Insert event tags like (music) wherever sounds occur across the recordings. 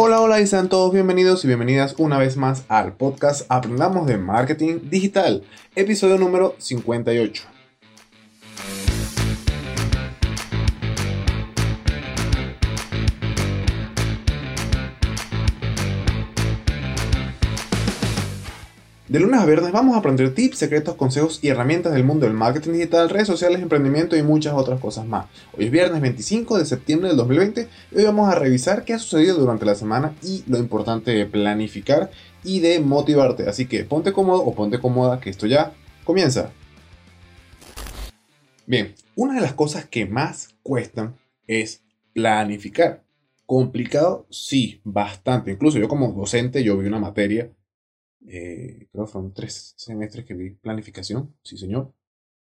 Hola, hola y sean todos bienvenidos y bienvenidas una vez más al podcast Aprendamos de Marketing Digital, episodio número 58. De lunes a viernes vamos a aprender tips, secretos, consejos y herramientas del mundo del marketing digital, redes sociales, emprendimiento y muchas otras cosas más. Hoy es viernes 25 de septiembre del 2020 y hoy vamos a revisar qué ha sucedido durante la semana y lo importante de planificar y de motivarte. Así que ponte cómodo o ponte cómoda que esto ya comienza. Bien, una de las cosas que más cuestan es planificar. Complicado, sí, bastante. Incluso yo como docente, yo vi una materia eh, creo que fueron tres semestres que vi planificación, sí señor,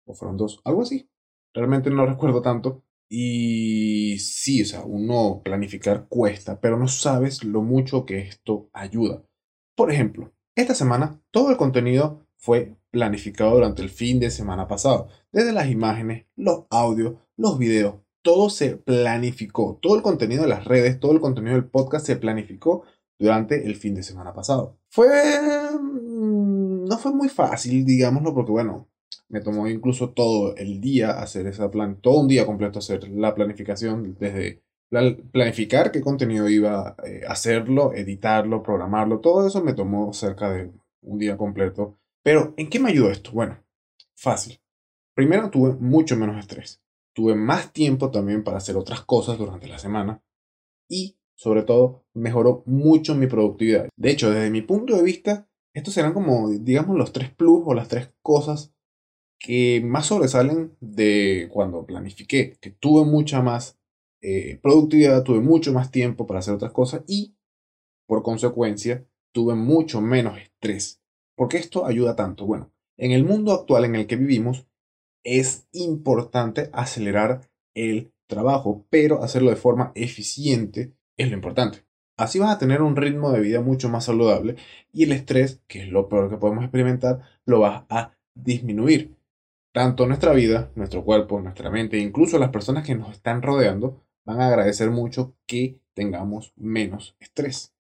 o fueron dos, algo así. Realmente no (laughs) recuerdo tanto. Y sí, o sea, uno planificar cuesta, pero no sabes lo mucho que esto ayuda. Por ejemplo, esta semana todo el contenido fue planificado durante el fin de semana pasado. Desde las imágenes, los audios, los videos, todo se planificó. Todo el contenido de las redes, todo el contenido del podcast se planificó durante el fin de semana pasado. Fue... Mm, no fue muy fácil, digámoslo, porque bueno, me tomó incluso todo el día hacer esa plan, todo un día completo hacer la planificación, desde planificar qué contenido iba eh, a hacerlo, editarlo, programarlo, todo eso me tomó cerca de un día completo. Pero, ¿en qué me ayudó esto? Bueno, fácil. Primero tuve mucho menos estrés. Tuve más tiempo también para hacer otras cosas durante la semana. Y sobre todo, mejoró mucho mi productividad. De hecho, desde mi punto de vista, estos serán como, digamos, los tres plus o las tres cosas que más sobresalen de cuando planifiqué, que tuve mucha más eh, productividad, tuve mucho más tiempo para hacer otras cosas y, por consecuencia, tuve mucho menos estrés. ¿Por qué esto ayuda tanto? Bueno, en el mundo actual en el que vivimos, es importante acelerar el trabajo, pero hacerlo de forma eficiente es lo importante. Así vas a tener un ritmo de vida mucho más saludable y el estrés, que es lo peor que podemos experimentar, lo vas a disminuir. Tanto nuestra vida, nuestro cuerpo, nuestra mente, incluso las personas que nos están rodeando, van a agradecer mucho que tengamos menos estrés.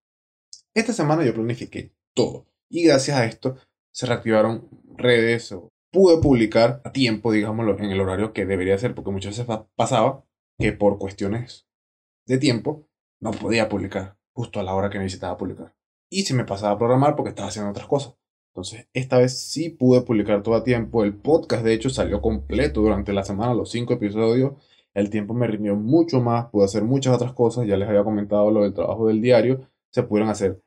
Esta semana yo planifiqué todo y gracias a esto se reactivaron redes o pude publicar a tiempo, digámoslo, en el horario que debería ser, porque muchas veces pasaba que por cuestiones de tiempo no podía publicar justo a la hora que necesitaba publicar. Y se me pasaba a programar porque estaba haciendo otras cosas. Entonces, esta vez sí pude publicar todo a tiempo. El podcast, de hecho, salió completo durante la semana, los cinco episodios. El tiempo me rindió mucho más, pude hacer muchas otras cosas. Ya les había comentado lo del trabajo del diario. Se pudieron hacer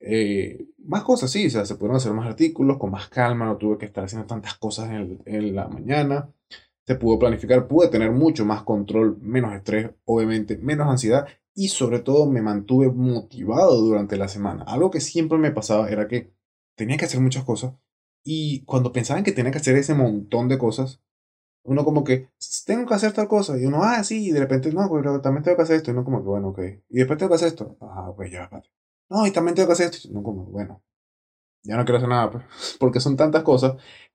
eh, más cosas, sí, o sea, se pudieron hacer más artículos con más calma. No tuve que estar haciendo tantas cosas en, en la mañana. Se pudo planificar, pude tener mucho más control, menos estrés, obviamente, menos ansiedad y sobre todo me mantuve motivado durante la semana. Algo que siempre me pasaba era que tenía que hacer muchas cosas y cuando pensaban que tenía que hacer ese montón de cosas, uno como que, tengo que hacer tal cosa, y uno, ah, sí, y de repente, no, pero también tengo que hacer esto, y uno como que, bueno, ok, y después tengo que hacer esto, ah, ok, ya, espérate. No, y también tengo que hacer esto, y uno como, bueno, ya no quiero hacer nada, pues, (laughs) porque son tantas cosas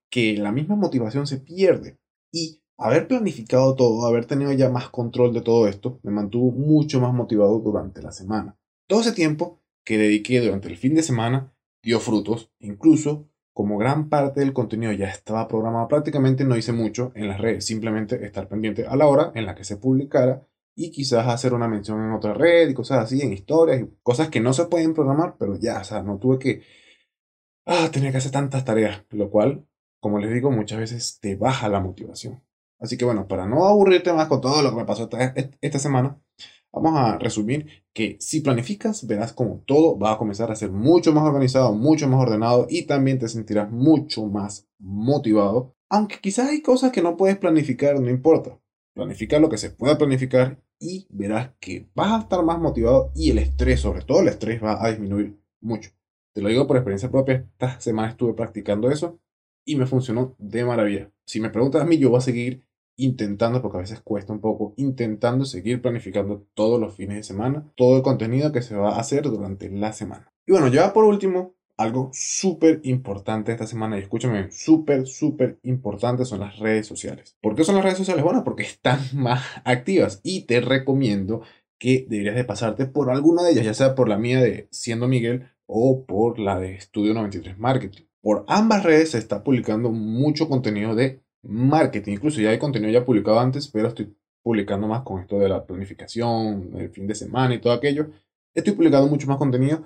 que la misma motivación se pierde. Y Haber planificado todo, haber tenido ya más control de todo esto, me mantuvo mucho más motivado durante la semana. Todo ese tiempo que dediqué durante el fin de semana dio frutos, incluso como gran parte del contenido ya estaba programado, prácticamente no hice mucho en las redes, simplemente estar pendiente a la hora en la que se publicara y quizás hacer una mención en otra red y cosas así, en historias cosas que no se pueden programar, pero ya, o sea, no tuve que, ah, tenía que hacer tantas tareas, lo cual, como les digo, muchas veces te baja la motivación. Así que bueno, para no aburrirte más con todo lo que me pasó esta, semana, vamos a resumir que si planificas, verás como todo va a comenzar a ser mucho más organizado, mucho más ordenado y también te sentirás mucho más motivado. Aunque quizás hay cosas que no puedes planificar, no importa. Planifica lo que se pueda planificar y verás que vas a estar más motivado y el estrés, sobre todo el estrés, va a disminuir mucho. Te lo digo por experiencia propia, esta semana estuve practicando eso y me funcionó de maravilla. Si me preguntas a mí, yo voy a seguir intentando, porque a veces cuesta un poco, intentando seguir planificando todos los fines de semana, todo el contenido que se va a hacer durante la semana. Y bueno, ya por último, algo súper importante esta semana, y escúchame, súper, súper importante son las redes sociales. ¿Por qué son las redes sociales? Bueno, porque están (laughs) más activas y te recomiendo que deberías de pasarte por alguna de ellas, ya sea por la mía de Siendo Miguel o por la de Estudio 93 Marketing. Por ambas redes se está publicando mucho contenido de marketing, incluso ya hay contenido ya publicado antes, pero estoy publicando más con esto de la planificación, el fin de semana y todo aquello. Estoy publicando mucho más contenido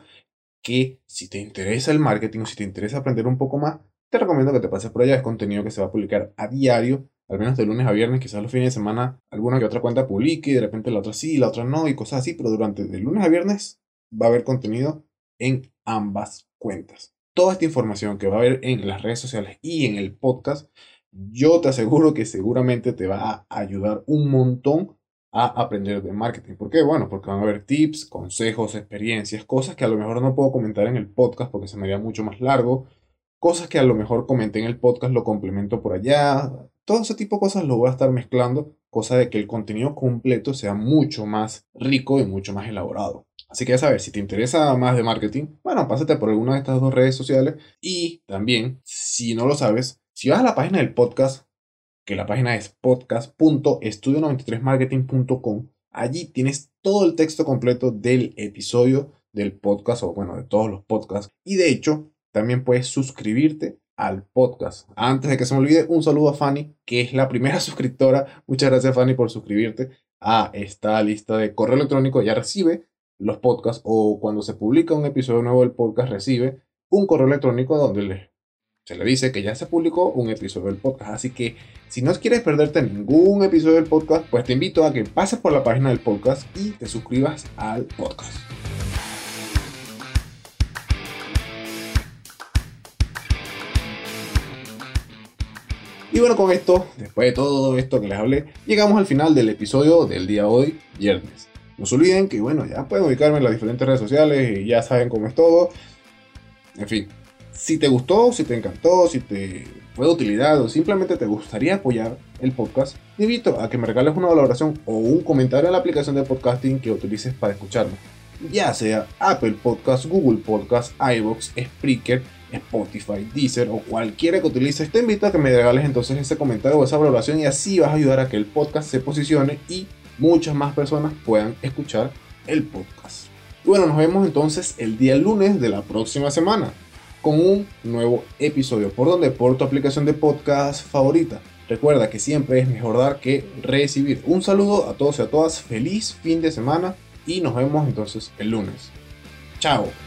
que si te interesa el marketing o si te interesa aprender un poco más, te recomiendo que te pases por allá. Es contenido que se va a publicar a diario, al menos de lunes a viernes, quizás los fines de semana alguna que otra cuenta publique y de repente la otra sí, la otra no y cosas así, pero durante de lunes a viernes va a haber contenido en ambas cuentas. Toda esta información que va a haber en las redes sociales y en el podcast, yo te aseguro que seguramente te va a ayudar un montón a aprender de marketing. ¿Por qué? Bueno, porque van a haber tips, consejos, experiencias, cosas que a lo mejor no puedo comentar en el podcast porque se me haría mucho más largo, cosas que a lo mejor comenté en el podcast, lo complemento por allá, todo ese tipo de cosas lo voy a estar mezclando, cosa de que el contenido completo sea mucho más rico y mucho más elaborado. Así que ya sabes, si te interesa más de marketing, bueno, pásate por alguna de estas dos redes sociales y también, si no lo sabes, si vas a la página del podcast, que la página es podcast.estudio93marketing.com, allí tienes todo el texto completo del episodio del podcast o bueno, de todos los podcasts. Y de hecho, también puedes suscribirte al podcast. Antes de que se me olvide, un saludo a Fanny, que es la primera (laughs) suscriptora. Muchas gracias Fanny por suscribirte a esta lista de correo electrónico. Ya recibe los podcasts o cuando se publica un episodio nuevo del podcast recibe un correo electrónico donde se le dice que ya se publicó un episodio del podcast. Así que si no quieres perderte ningún episodio del podcast, pues te invito a que pases por la página del podcast y te suscribas al podcast. Y bueno, con esto, después de todo esto que les hablé, llegamos al final del episodio del día de hoy, viernes. No se olviden que, bueno, ya pueden ubicarme en las diferentes redes sociales y ya saben cómo es todo. En fin, si te gustó, si te encantó, si te fue de utilidad o simplemente te gustaría apoyar el podcast, te invito a que me regales una valoración o un comentario en la aplicación de podcasting que utilices para escucharme. Ya sea Apple Podcast, Google Podcast, iBox, Spreaker, Spotify, Deezer o cualquiera que utilices, te invito a que me regales entonces ese comentario o esa valoración y así vas a ayudar a que el podcast se posicione y muchas más personas puedan escuchar el podcast. Y bueno, nos vemos entonces el día lunes de la próxima semana con un nuevo episodio. ¿Por donde Por tu aplicación de podcast favorita. Recuerda que siempre es mejor dar que recibir. Un saludo a todos y a todas. Feliz fin de semana y nos vemos entonces el lunes. Chao.